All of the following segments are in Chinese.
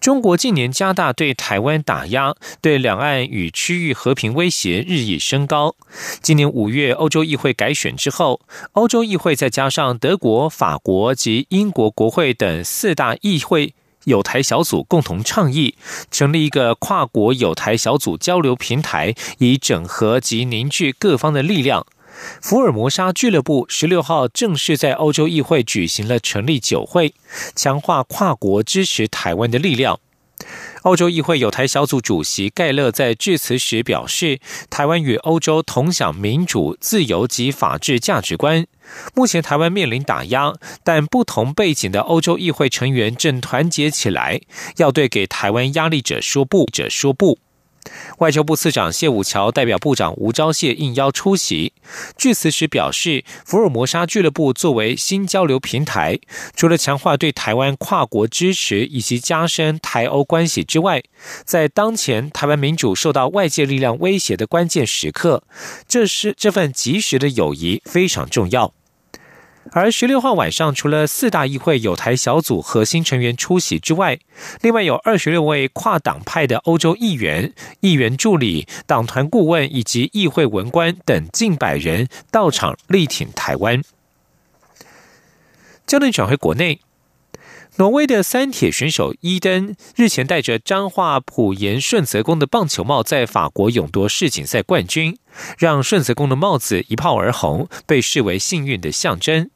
中国近年加大对台湾打压，对两岸与区域和平威胁日益升高。今年五月，欧洲议会改选之后，欧洲议会再加上德国、法国及英国国会等四大议会有台小组共同倡议，成立一个跨国有台小组交流平台，以整合及凝聚各方的力量。福尔摩沙俱乐部十六号正式在欧洲议会举行了成立酒会，强化跨国支持台湾的力量。欧洲议会有台小组主席盖勒在致辞时表示，台湾与欧洲同享民主、自由及法治价值观。目前台湾面临打压，但不同背景的欧洲议会成员正团结起来，要对给台湾压力者说不，者说不。外交部次长谢武桥代表部长吴钊燮应邀出席，据此时表示，福尔摩沙俱乐部作为新交流平台，除了强化对台湾跨国支持以及加深台欧关系之外，在当前台湾民主受到外界力量威胁的关键时刻，这是这份及时的友谊非常重要。而十六号晚上，除了四大议会有台小组核心成员出席之外，另外有二十六位跨党派的欧洲议员、议员助理、党团顾问以及议会文官等近百人到场力挺台湾。焦点转回国内，挪威的三铁选手伊登日前戴着彰化普盐顺泽宫的棒球帽，在法国勇夺世锦赛冠军，让顺泽宫的帽子一炮而红，被视为幸运的象征。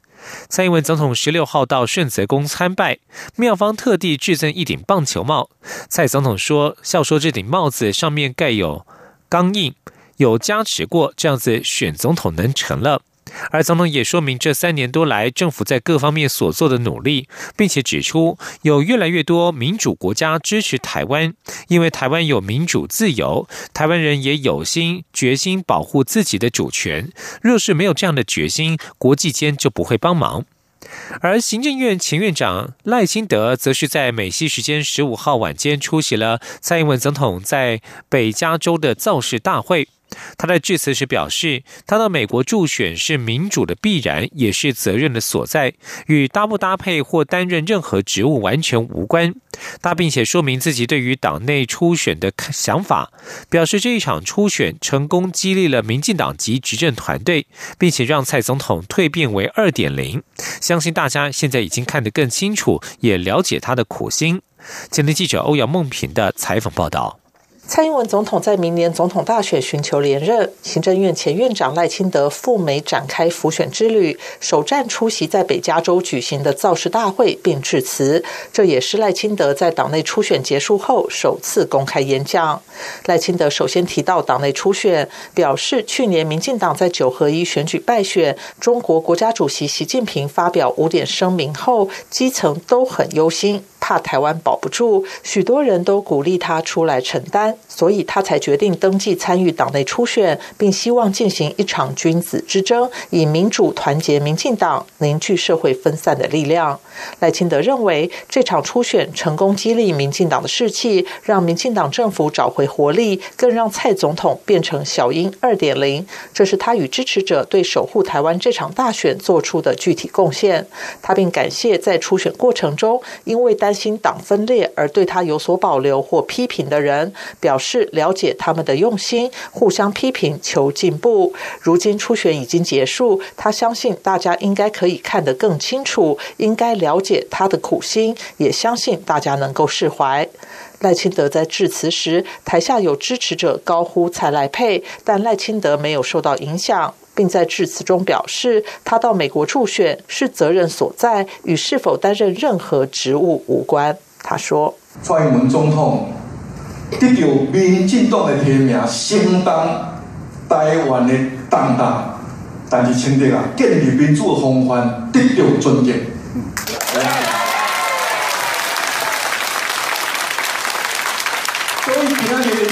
蔡英文总统十六号到顺泽宫参拜，庙方特地制赠一顶棒球帽。蔡总统说：“笑说这顶帽子上面盖有钢印，有加持过，这样子选总统能成了。”而总统也说明这三年多来政府在各方面所做的努力，并且指出有越来越多民主国家支持台湾，因为台湾有民主自由，台湾人也有心决心保护自己的主权。若是没有这样的决心，国际间就不会帮忙。而行政院前院长赖清德则是在美西时间十五号晚间出席了蔡英文总统在北加州的造势大会。他在致辞时表示，他到美国助选是民主的必然，也是责任的所在，与搭不搭配或担任任何职务完全无关。他并且说明自己对于党内初选的想法，表示这一场初选成功激励了民进党及执政团队，并且让蔡总统蜕变为二点零。相信大家现在已经看得更清楚，也了解他的苦心。前天记者欧阳梦平的采访报道。蔡英文总统在明年总统大选寻求连任，行政院前院长赖清德赴美展开辅选之旅，首站出席在北加州举行的造势大会并致辞。这也是赖清德在党内初选结束后首次公开演讲。赖清德首先提到党内初选，表示去年民进党在九合一选举败选，中国国家主席习近平发表五点声明后，基层都很忧心。怕台湾保不住，许多人都鼓励他出来承担，所以他才决定登记参与党内初选，并希望进行一场君子之争，以民主团结民进党，凝聚社会分散的力量。赖清德认为，这场初选成功激励民进党的士气，让民进党政府找回活力，更让蔡总统变成小英二点零。这是他与支持者对守护台湾这场大选做出的具体贡献。他并感谢在初选过程中，因为担心党分裂而对他有所保留或批评的人，表示了解他们的用心，互相批评求进步。如今初选已经结束，他相信大家应该可以看得更清楚，应该了解他的苦心，也相信大家能够释怀。赖清德在致辞时，台下有支持者高呼“蔡赖配”，但赖清德没有受到影响。并在致辞中表示，他到美国助选是责任所在，与是否担任任何职务无关。他说：“蔡英文总统得到民进党的提名，相当台湾的担当，但是清德啊，建立民主的风范得到尊敬。”所以今日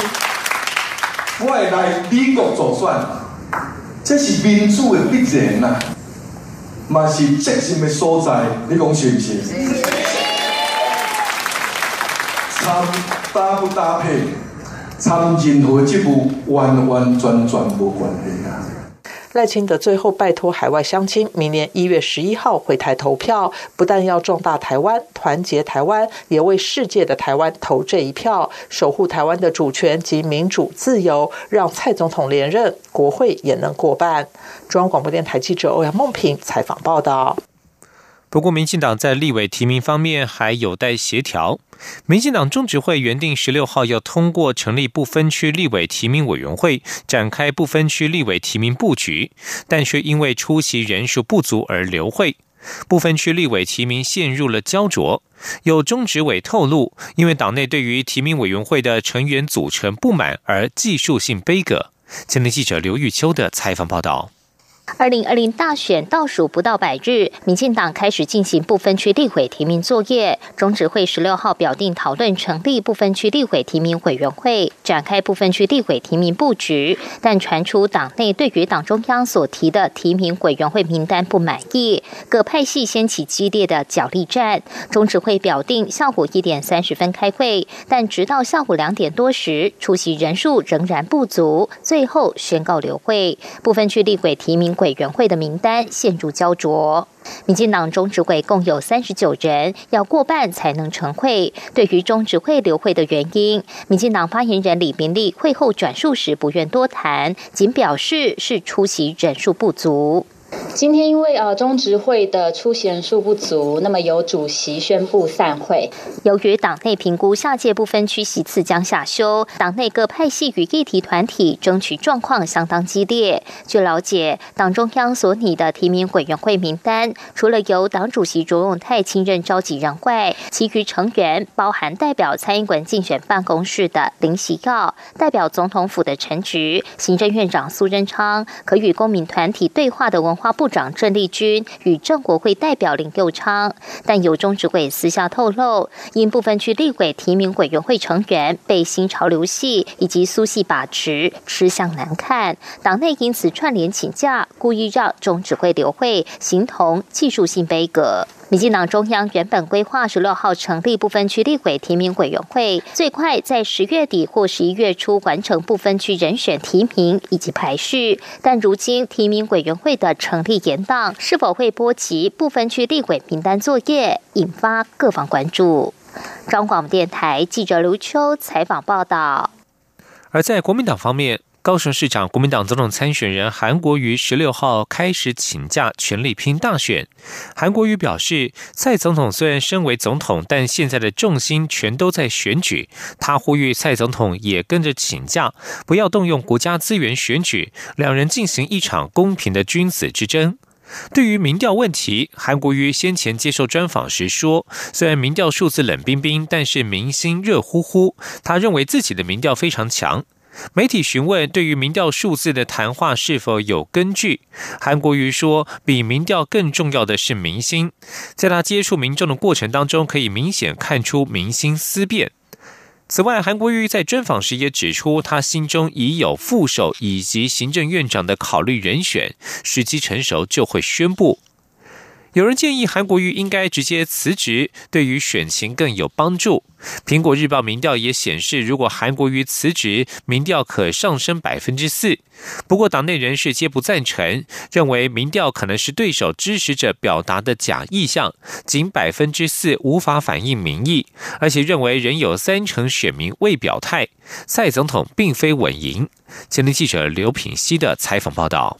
我来美国助选，这是民主的必然呐，嘛是责任的所在，你讲是不是？参搭不搭配，参任何职务，完完全全无关系啊！赖清德最后拜托海外乡亲，明年一月十一号回台投票，不但要壮大台湾、团结台湾，也为世界的台湾投这一票，守护台湾的主权及民主自由，让蔡总统连任，国会也能过半。中央广播电台记者欧阳梦平采访报道。不过，民进党在立委提名方面还有待协调。民进党中执会原定十六号要通过成立不分区立委提名委员会，展开不分区立委提名布局，但却因为出席人数不足而流会，不分区立委提名陷入了焦灼。有中执委透露，因为党内对于提名委员会的成员组成不满而技术性悲歌。前天记者刘玉秋的采访报道。二零二零大选倒数不到百日，民进党开始进行不分区立委提名作业。中执会十六号表定讨论成立不分区立委提名委员会，展开不分区立委提名布局。但传出党内对于党中央所提的提名委员会名单不满意，各派系掀起激烈的角力战。中执会表定下午一点三十分开会，但直到下午两点多时，出席人数仍然不足，最后宣告留会。不分区立委提名。委员会的名单陷入焦灼，民进党中执会共有三十九人，要过半才能成会。对于中执会留会的原因，民进党发言人李明利会后转述时不愿多谈，仅表示是出席人数不足。今天因为呃中执会的出席人数不足，那么由主席宣布散会。由于党内评估下届不分区席次将下修，党内各派系与议题团体争取状况相当激烈。据了解，党中央所拟的提名委员会名单，除了由党主席卓永泰亲任召集人外，其余成员包含代表参议馆竞选办公室的林喜耀、代表总统府的陈菊、行政院长苏贞昌，可与公民团体对话的文化部长郑丽君与郑国会代表林佑昌，但有中指委私下透露，因部分区立委提名委员会成员被新潮流系以及苏系把持，吃相难看，党内因此串联请假，故意让中指会留会，形同技术性悲格。民进党中央原本规划十六号成立不分区立委提名委员会，最快在十月底或十一月初完成不分区人选提名以及排序。但如今提名委员会的成立延宕，是否会波及不分区立委名单作业，引发各方关注。中广电台记者刘秋采访报道。而在国民党方面。高雄市长、国民党总统参选人韩国瑜十六号开始请假，全力拼大选。韩国瑜表示，蔡总统虽然身为总统，但现在的重心全都在选举。他呼吁蔡总统也跟着请假，不要动用国家资源选举，两人进行一场公平的君子之争。对于民调问题，韩国瑜先前接受专访时说，虽然民调数字冷冰冰，但是民心热乎乎。他认为自己的民调非常强。媒体询问对于民调数字的谈话是否有根据，韩国瑜说，比民调更重要的是民心。在他接触民众的过程当中，可以明显看出民心思变。此外，韩国瑜在专访时也指出，他心中已有副手以及行政院长的考虑人选，时机成熟就会宣布。有人建议韩国瑜应该直接辞职，对于选情更有帮助。苹果日报民调也显示，如果韩国瑜辞职，民调可上升百分之四。不过，党内人士皆不赞成，认为民调可能是对手支持者表达的假意向，仅百分之四无法反映民意，而且认为仍有三成选民未表态，蔡总统并非稳赢。前天记者刘品熙的采访报道。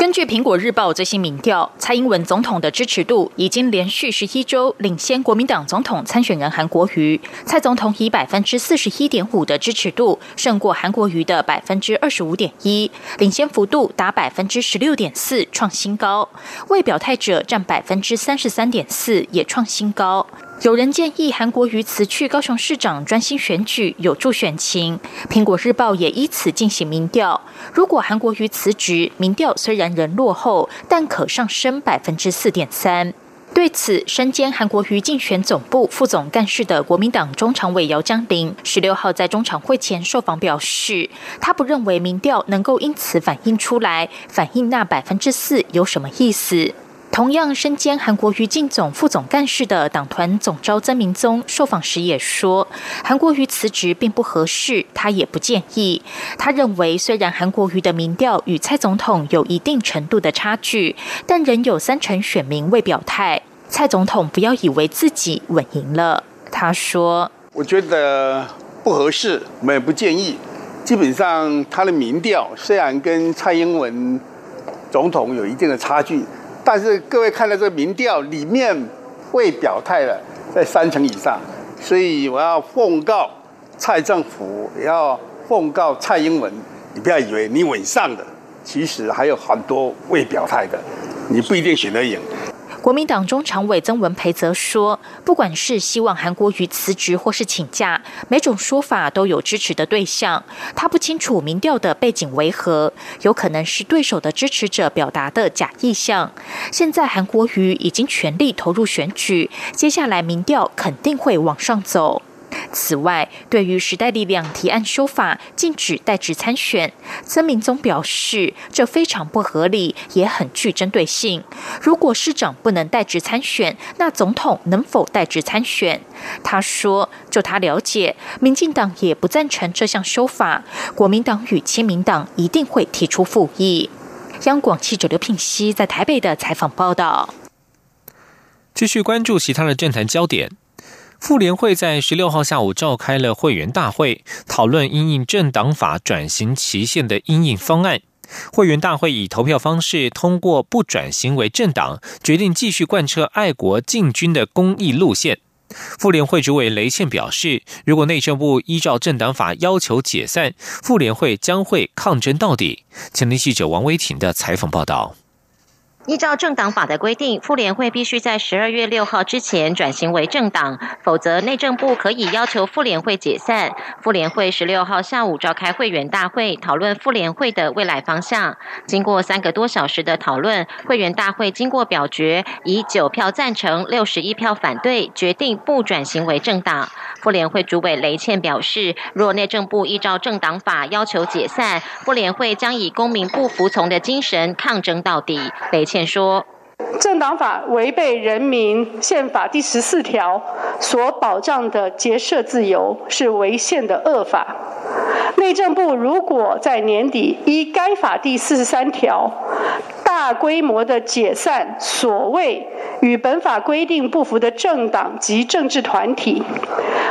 根据苹果日报最新民调，蔡英文总统的支持度已经连续十一周领先国民党总统参选人韩国瑜。蔡总统以百分之四十一点五的支持度胜过韩国瑜的百分之二十五点一，领先幅度达百分之十六点四，创新高。未表态者占百分之三十三点四，也创新高。有人建议韩国瑜辞去高雄市长，专心选举，有助选情。苹果日报也依此进行民调。如果韩国瑜辞职，民调虽然仍落后，但可上升百分之四点三。对此，身兼韩国瑜竞选总部副总干事的国民党中常委姚江林十六号在中常会前受访表示，他不认为民调能够因此反映出来，反映那百分之四有什么意思。同样身兼韩国瑜竞总副总干事的党团总召曾明宗受访时也说，韩国瑜辞职并不合适，他也不建议。他认为，虽然韩国瑜的民调与蔡总统有一定程度的差距，但仍有三成选民未表态。蔡总统不要以为自己稳赢了。他说：“我觉得不合适，我们也不建议。基本上，他的民调虽然跟蔡英文总统有一定的差距。”但是各位看到这个民调里面未表态的在三成以上，所以我要奉告蔡政府，也要奉告蔡英文，你不要以为你稳上的，其实还有很多未表态的，你不一定选得赢。国民党中常委曾文培则说，不管是希望韩国瑜辞职或是请假，每种说法都有支持的对象。他不清楚民调的背景为何，有可能是对手的支持者表达的假意向。现在韩国瑜已经全力投入选举，接下来民调肯定会往上走。此外，对于时代力量提案修法禁止代职参选，曾明宗表示，这非常不合理，也很具针对性。如果市长不能代职参选，那总统能否代职参选？他说，就他了解，民进党也不赞成这项修法，国民党与亲民党一定会提出复议。央广记者刘聘熙在台北的采访报道。继续关注其他的政坛焦点。妇联会在十六号下午召开了会员大会，讨论因应政党法转型期限的因应方案。会员大会以投票方式通过不转型为政党，决定继续贯彻爱国进军的公益路线。妇联会主委雷倩表示，如果内政部依照政党法要求解散，妇联会将会抗争到底。前天记者王威婷的采访报道。依照政党法的规定，妇联会必须在十二月六号之前转型为政党，否则内政部可以要求妇联会解散。妇联会十六号下午召开会员大会，讨论妇联会的未来方向。经过三个多小时的讨论，会员大会经过表决，以九票赞成、六十一票反对，决定不转型为政党。妇联会主委雷倩表示，若内政部依照政党法要求解散，妇联会将以公民不服从的精神抗争到底。雷倩说：“政党法违背人民宪法第十四条所保障的结社自由，是违宪的恶法。内政部如果在年底依该法第四十三条。”大规模的解散所谓与本法规定不符的政党及政治团体，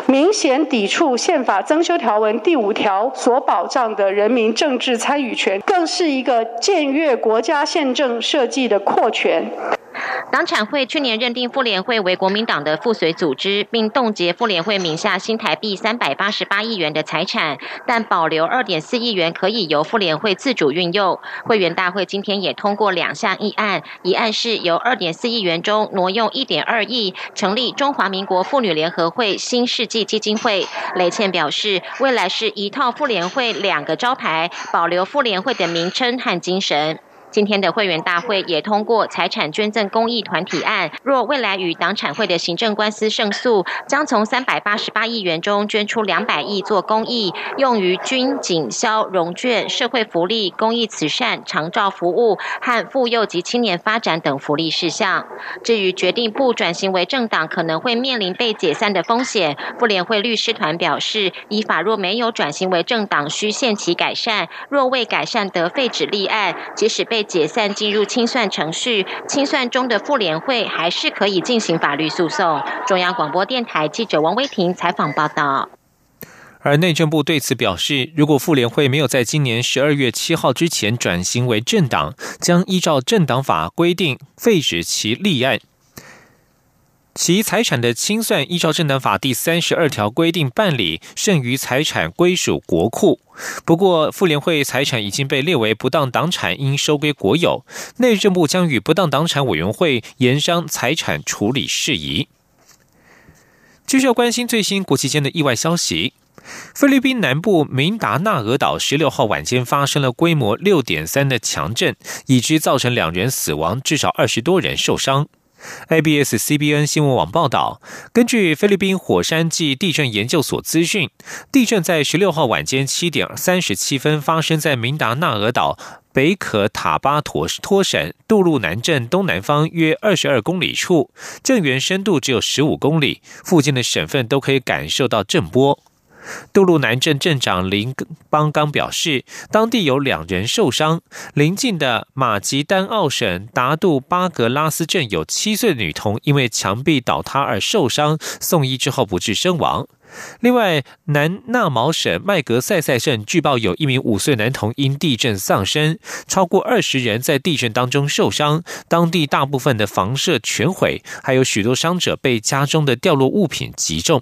明显抵触宪法增修条文第五条所保障的人民政治参与权，更是一个僭越国家宪政设计的扩权。党产会去年认定妇联会为国民党的附随组织，并冻结妇联会名下新台币三百八十八亿元的财产，但保留二点四亿元可以由妇联会自主运用。会员大会今天也通过两项议案，一案是由二点四亿元中挪用一点二亿，成立中华民国妇女联合会新世纪基金会。雷倩表示，未来是一套妇联会两个招牌，保留妇联会的名称和精神。今天的会员大会也通过财产捐赠公益团体案，若未来与党产会的行政官司胜诉，将从三百八十八亿元中捐出两百亿做公益，用于军警消融券、社会福利、公益慈善、长照服务和妇幼及青年发展等福利事项。至于决定不转型为政党，可能会面临被解散的风险，妇联会律师团表示，依法若没有转型为政党，需限期改善；若未改善得废止立案，即使被解散进入清算程序，清算中的妇联会还是可以进行法律诉讼。中央广播电台记者王威婷采访报道。而内政部对此表示，如果妇联会没有在今年十二月七号之前转型为政党，将依照政党法规定废止其立案。其财产的清算，依照政党法第三十二条规定办理，剩余财产归属国库。不过，妇联会财产已经被列为不当党产，应收归国有。内政部将与不当党产委员会研商财产处理事宜。继续要关心最新国际间的意外消息：菲律宾南部明达纳俄岛十六号晚间发生了规模六点三的强震，已知造成两人死亡，至少二十多人受伤。ABS-CBN 新闻网报道，根据菲律宾火山暨地震研究所资讯，地震在十六号晚间七点三十七分发生在明达纳俄岛北可塔巴托托省杜路南镇东南方约二十二公里处，震源深度只有十五公里，附近的省份都可以感受到震波。杜路南镇镇长林邦刚表示，当地有两人受伤。邻近的马吉丹奥省达杜巴格拉斯镇有七岁女童因为墙壁倒塌而受伤，送医之后不治身亡。另外，南纳毛省麦格塞塞镇据报有一名五岁男童因地震丧生，超过二十人在地震当中受伤，当地大部分的房舍全毁，还有许多伤者被家中的掉落物品击中。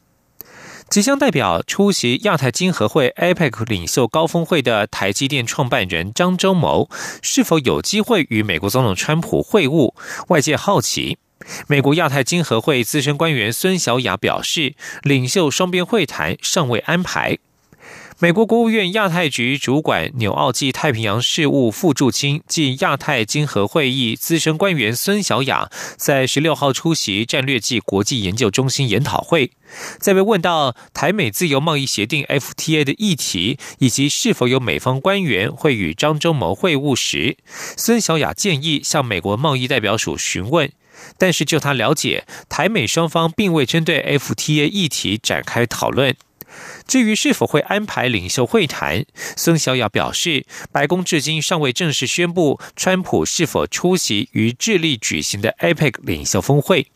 即将代表出席亚太经合会 （APEC） 领袖高峰会的台积电创办人张忠谋，是否有机会与美国总统川普会晤？外界好奇。美国亚太经合会资深官员孙小雅表示，领袖双边会谈尚未安排。美国国务院亚太局主管纽澳际太平洋事务副驻青暨亚太经合会议资深官员孙小雅，在十六号出席战略暨国际研究中心研讨会，在被问到台美自由贸易协定 FTA 的议题，以及是否有美方官员会与张忠谋会晤时，孙小雅建议向美国贸易代表署询问，但是就他了解，台美双方并未针对 FTA 议题展开讨论。至于是否会安排领袖会谈，孙小雅表示，白宫至今尚未正式宣布川普是否出席于智利举行的 APEC 领袖峰会。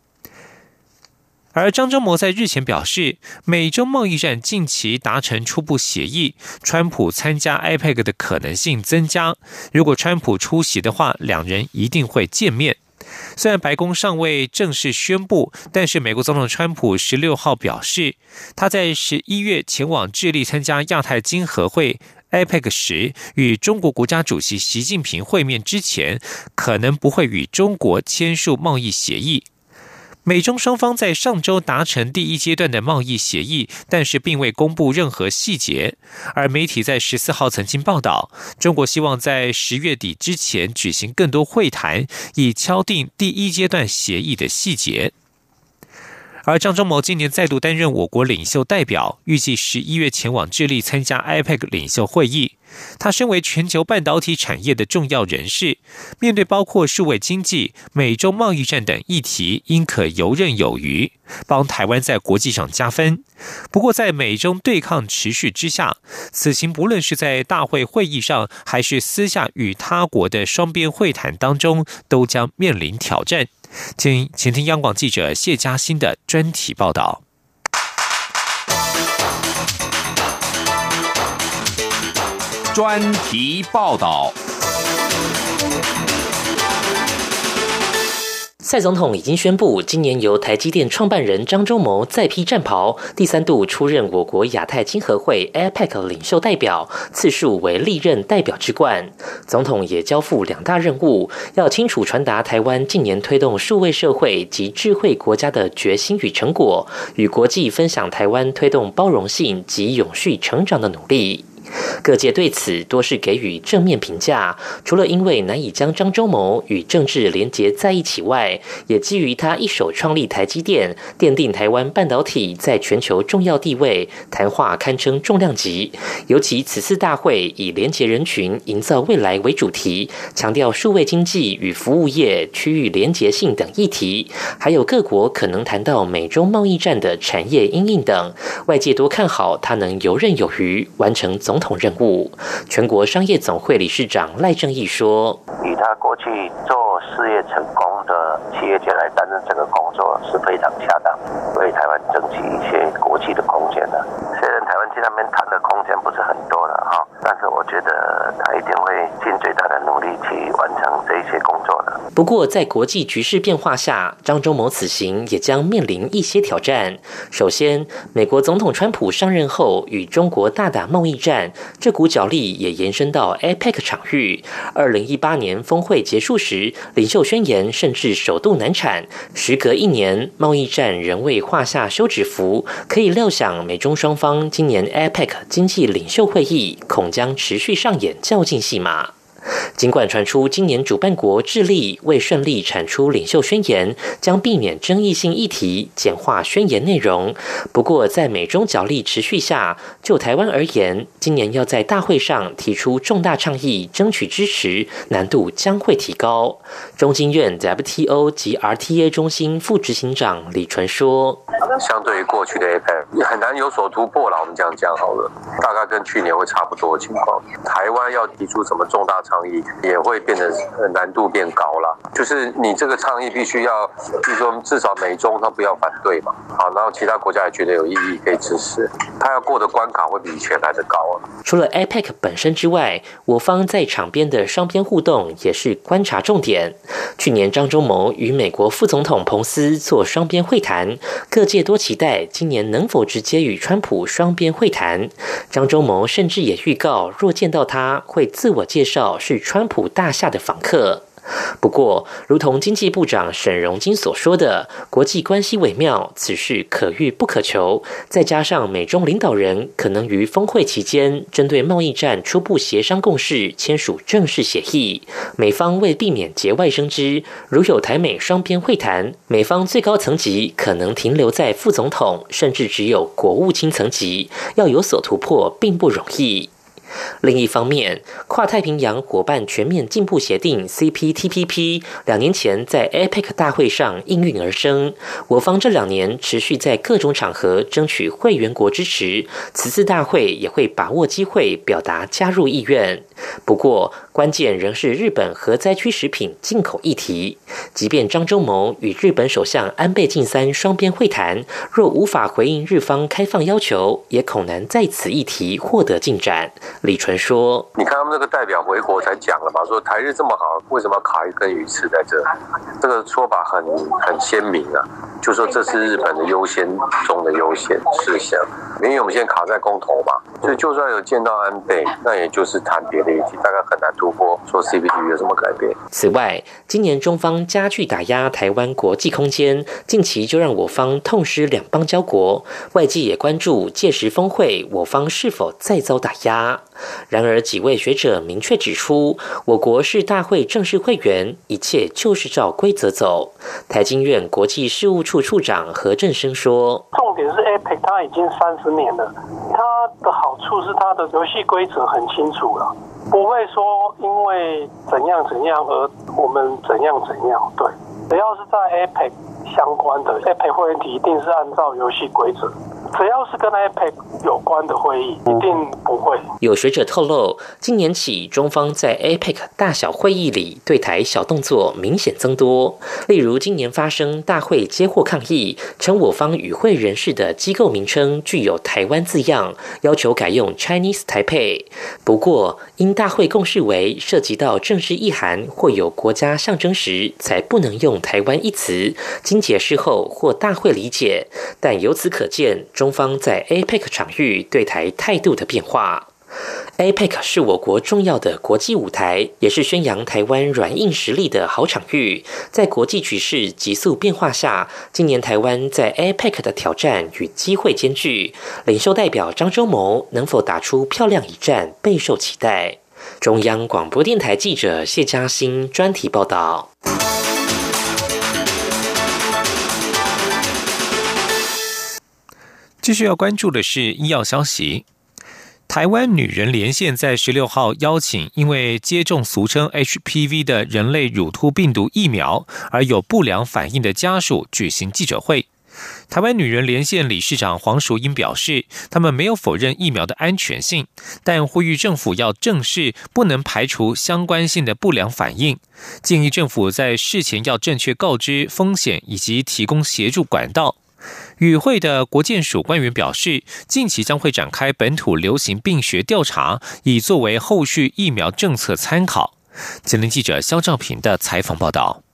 而张忠谋在日前表示，美中贸易战近期达成初步协议，川普参加 APEC 的可能性增加。如果川普出席的话，两人一定会见面。虽然白宫尚未正式宣布，但是美国总统川普十六号表示，他在十一月前往智利参加亚太经合会 （APEC） 时，与中国国家主席习近平会面之前，可能不会与中国签署贸易协议。美中双方在上周达成第一阶段的贸易协议，但是并未公布任何细节。而媒体在十四号曾经报道，中国希望在十月底之前举行更多会谈，以敲定第一阶段协议的细节。而张忠谋今年再度担任我国领袖代表，预计十一月前往智利参加 IPEC 领袖会议。他身为全球半导体产业的重要人士，面对包括数位经济、美洲贸易战等议题，应可游刃有余，帮台湾在国际上加分。不过，在美中对抗持续之下，此行不论是在大会会议上，还是私下与他国的双边会谈当中，都将面临挑战。请请听央广记者谢佳欣的专题报道。专题报道。蔡总统已经宣布，今年由台积电创办人张忠谋再披战袍，第三度出任我国亚太经合会 （APEC） 领袖代表，次数为历任代表之冠。总统也交付两大任务，要清楚传达台湾近年推动数位社会及智慧国家的决心与成果，与国际分享台湾推动包容性及永续成长的努力。各界对此多是给予正面评价，除了因为难以将张忠谋与政治连结在一起外，也基于他一手创立台积电，奠定台湾半导体在全球重要地位，谈话堪称重量级。尤其此次大会以连结人群、营造未来为主题，强调数位经济与服务业区域连结性等议题，还有各国可能谈到美中贸易战的产业因应等，外界多看好他能游刃有余，完成总总。统任务，全国商业总会理事长赖正义说：“以他过去做事业成功的企业家来担任这个工作是非常恰当，为台湾争取一些国际的空间的。虽然台湾去那边谈的空间不是很多了哈，但是我觉得他一定会尽最大的努力去完成这一些工作。”的。不过，在国际局势变化下，张忠谋此行也将面临一些挑战。首先，美国总统川普上任后与中国大打贸易战，这股角力也延伸到 APEC 场域。二零一八年峰会结束时，领袖宣言甚至首度难产。时隔一年，贸易战仍未画下休止符，可以料想美中双方今年 APEC 经济领袖会议恐将持续上演较劲戏码。尽管传出今年主办国智利未顺利产出领袖宣言，将避免争议性议题，简化宣言内容。不过，在美中角力持续下，就台湾而言，今年要在大会上提出重大倡议，争取支持，难度将会提高。中经院 WTO 及 RTA 中心副执行长李纯说：“相对于过去的 APEC，很难有所突破了。我们这样讲好了，大概跟去年会差不多的情况。台湾要提出什么重大倡？”议也会变得难度变高了，就是你这个倡议必须要，比如说至少美中他不要反对嘛，好，然后其他国家也觉得有意义可以支持，他要过的关卡会比以前来的高啊。除了 APEC 本身之外，我方在场边的双边互动也是观察重点。去年张忠谋与美国副总统彭斯做双边会谈，各界多期待今年能否直接与川普双边会谈。张忠谋甚至也预告，若见到他会自我介绍。是川普大厦的访客。不过，如同经济部长沈荣金所说的，国际关系微妙，此事可遇不可求。再加上美中领导人可能于峰会期间针对贸易战初步协商共识，签署正式协议。美方为避免节外生枝，如有台美双边会谈，美方最高层级可能停留在副总统，甚至只有国务卿层级，要有所突破并不容易。另一方面，跨太平洋伙伴全面进步协定 （CPTPP） 两年前在 APEC 大会上应运而生。我方这两年持续在各种场合争取会员国支持，此次大会也会把握机会表达加入意愿。不过，关键仍是日本核灾区食品进口议题。即便张忠谋与日本首相安倍晋三双边会谈，若无法回应日方开放要求，也恐难在此议题获得进展。李纯说：“你看他们那个代表回国才讲了嘛，说台日这么好，为什么卡一根鱼刺在这？这个说法很很鲜明啊，就说这是日本的优先中的优先事项。因为我们现在卡在公投嘛，所以就算有见到安倍，那也就是谈别的议题，大概很难突破说 c b d 有什么改变。此外，今年中方加剧打压台湾国际空间，近期就让我方痛失两邦交国，外界也关注届时峰会我方是否再遭打压。然而，几位学者明确指出，我国是大会正式会员，一切就是照规则走。台经院国际事务处处长何振生说：“重点是 APEC，它已经三十年了，它的好处是它的游戏规则很清楚了，不会说因为怎样怎样而我们怎样怎样。对，只要是在 APEC 相关的 APEC 会员体，一定是按照游戏规则。”只要是跟 APEC 有关的会议，一定不会。有学者透露，今年起，中方在 APEC 大小会议里对台小动作明显增多。例如，今年发生大会接获抗议，称我方与会人士的机构名称具有台湾字样，要求改用 Chinese Taipei。不过，因大会共识为涉及到正式意涵或有国家象征时，才不能用台湾一词。经解释后，或大会理解。但由此可见，中中方在 APEC 场域对台态度的变化。APEC 是我国重要的国际舞台，也是宣扬台湾软硬实力的好场域。在国际局势急速变化下，今年台湾在 APEC 的挑战与机会兼具。领袖代表张忠谋能否打出漂亮一战，备受期待。中央广播电台记者谢嘉欣专题报道。继续要关注的是医药消息。台湾女人连线在十六号邀请因为接种俗称 HPV 的人类乳突病毒疫苗而有不良反应的家属举行记者会。台湾女人连线理事长黄淑英表示，他们没有否认疫苗的安全性，但呼吁政府要正视不能排除相关性的不良反应，建议政府在事前要正确告知风险以及提供协助管道。与会的国建署官员表示，近期将会展开本土流行病学调查，以作为后续疫苗政策参考。吉林记者肖兆平的采访报道。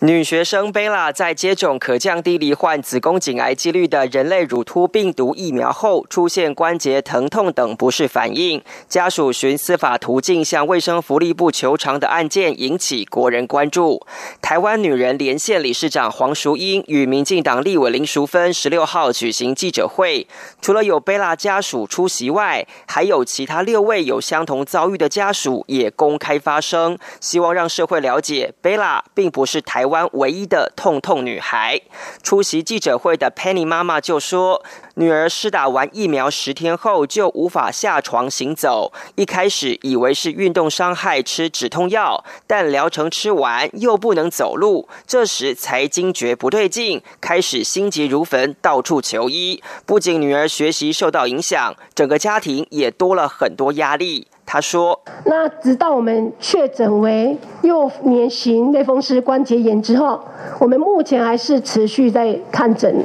女学生贝拉在接种可降低罹患子宫颈癌几率的人类乳突病毒疫苗后，出现关节疼痛等不适反应。家属寻司法途径向卫生福利部求偿的案件引起国人关注。台湾女人连线理事长黄淑英与民进党立委林淑芬十六号举行记者会，除了有贝拉家属出席外，还有其他六位有相同遭遇的家属也公开发声，希望让社会了解贝拉并不是台。湾唯一的痛痛女孩出席记者会的 Penny 妈妈就说，女儿施打完疫苗十天后就无法下床行走，一开始以为是运动伤害，吃止痛药，但疗程吃完又不能走路，这时才惊觉不对劲，开始心急如焚，到处求医。不仅女儿学习受到影响，整个家庭也多了很多压力。他说：“那直到我们确诊为幼年型类风湿关节炎之后，我们目前还是持续在看诊。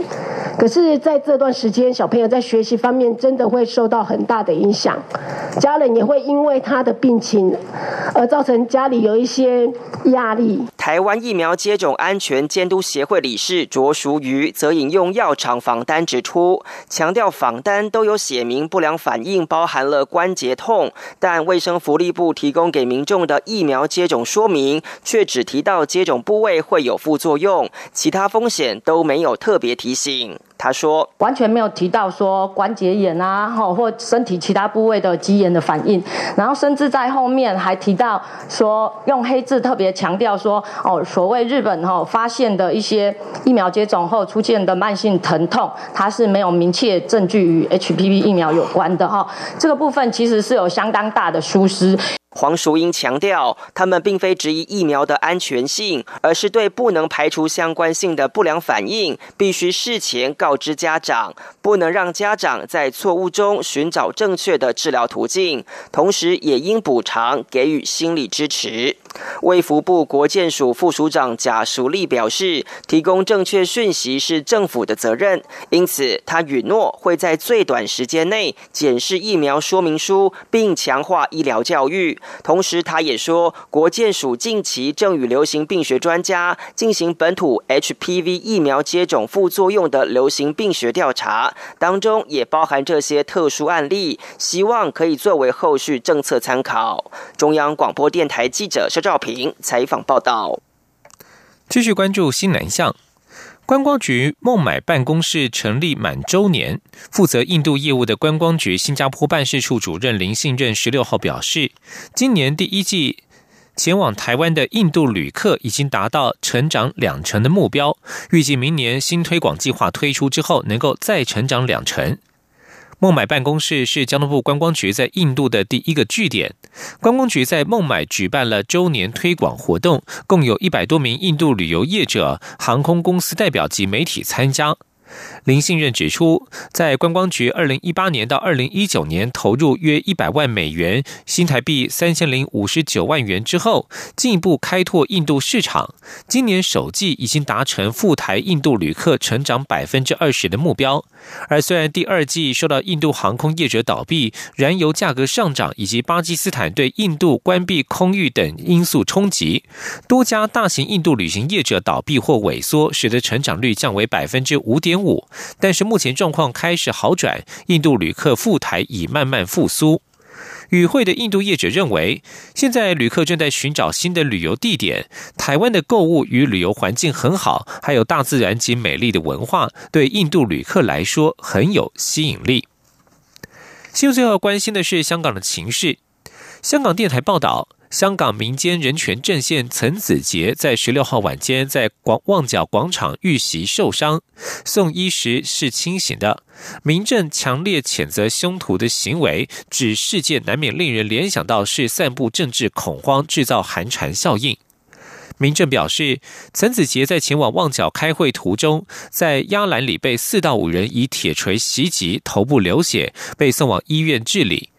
可是，在这段时间，小朋友在学习方面真的会受到很大的影响，家人也会因为他的病情而造成家里有一些压力。”台湾疫苗接种安全监督协会理事卓淑瑜则引用药厂访单指出，强调访单都有写明不良反应包含了关节痛，但。但卫生福利部提供给民众的疫苗接种说明，却只提到接种部位会有副作用，其他风险都没有特别提醒。他说，完全没有提到说关节炎啊，哈或身体其他部位的肌炎的反应，然后甚至在后面还提到说，用黑字特别强调说，哦，所谓日本哈发现的一些疫苗接种后出现的慢性疼痛，它是没有明确证据与 HPV 疫苗有关的哈，这个部分其实是有相当大的疏失。黄淑英强调，他们并非质疑疫苗的安全性，而是对不能排除相关性的不良反应，必须事前告知家长，不能让家长在错误中寻找正确的治疗途径，同时也应补偿给予心理支持。卫福部国健署副署长贾淑丽表示，提供正确讯息是政府的责任，因此他允诺会在最短时间内检视疫苗说明书，并强化医疗教育。同时，他也说，国健署近期正与流行病学专家进行本土 HPV 疫苗接种副作用的流行病学调查，当中也包含这些特殊案例，希望可以作为后续政策参考。中央广播电台记者肖兆平采访报道。继续关注新南向。观光局孟买办公室成立满周年，负责印度业务的观光局新加坡办事处主任林信任十六号表示，今年第一季前往台湾的印度旅客已经达到成长两成的目标，预计明年新推广计划推出之后，能够再成长两成。孟买办公室是交通部观光局在印度的第一个据点。观光局在孟买举办了周年推广活动，共有一百多名印度旅游业者、航空公司代表及媒体参加。林信任指出，在观光局二零一八年到二零一九年投入约一百万美元（新台币三千零五十九万元）之后，进一步开拓印度市场。今年首季已经达成赴台印度旅客成长百分之二十的目标。而虽然第二季受到印度航空业者倒闭、燃油价格上涨以及巴基斯坦对印度关闭空域等因素冲击，多家大型印度旅行业者倒闭或萎缩，使得成长率降为百分之五点五。五但是目前状况开始好转，印度旅客赴台已慢慢复苏。与会的印度业者认为，现在旅客正在寻找新的旅游地点。台湾的购物与旅游环境很好，还有大自然及美丽的文化，对印度旅客来说很有吸引力。新闻最后关心的是香港的情势。香港电台报道。香港民间人权阵线陈子杰在十六号晚间在广旺角广场遇袭受伤，送医时是清醒的。民政强烈谴责凶徒的行为，指事件难免令人联想到是散布政治恐慌、制造寒蝉效应。民政表示，陈子杰在前往旺角开会途中，在压栏里被四到五人以铁锤袭击，头部流血，被送往医院治理。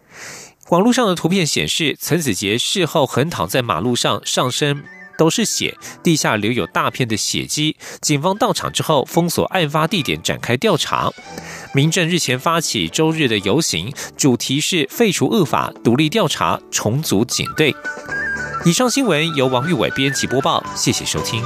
网络上的图片显示，陈子杰事后横躺在马路上，上身都是血，地下留有大片的血迹。警方到场之后，封锁案发地点，展开调查。民政日前发起周日的游行，主题是废除恶法、独立调查、重组警队。以上新闻由王玉伟编辑播报，谢谢收听。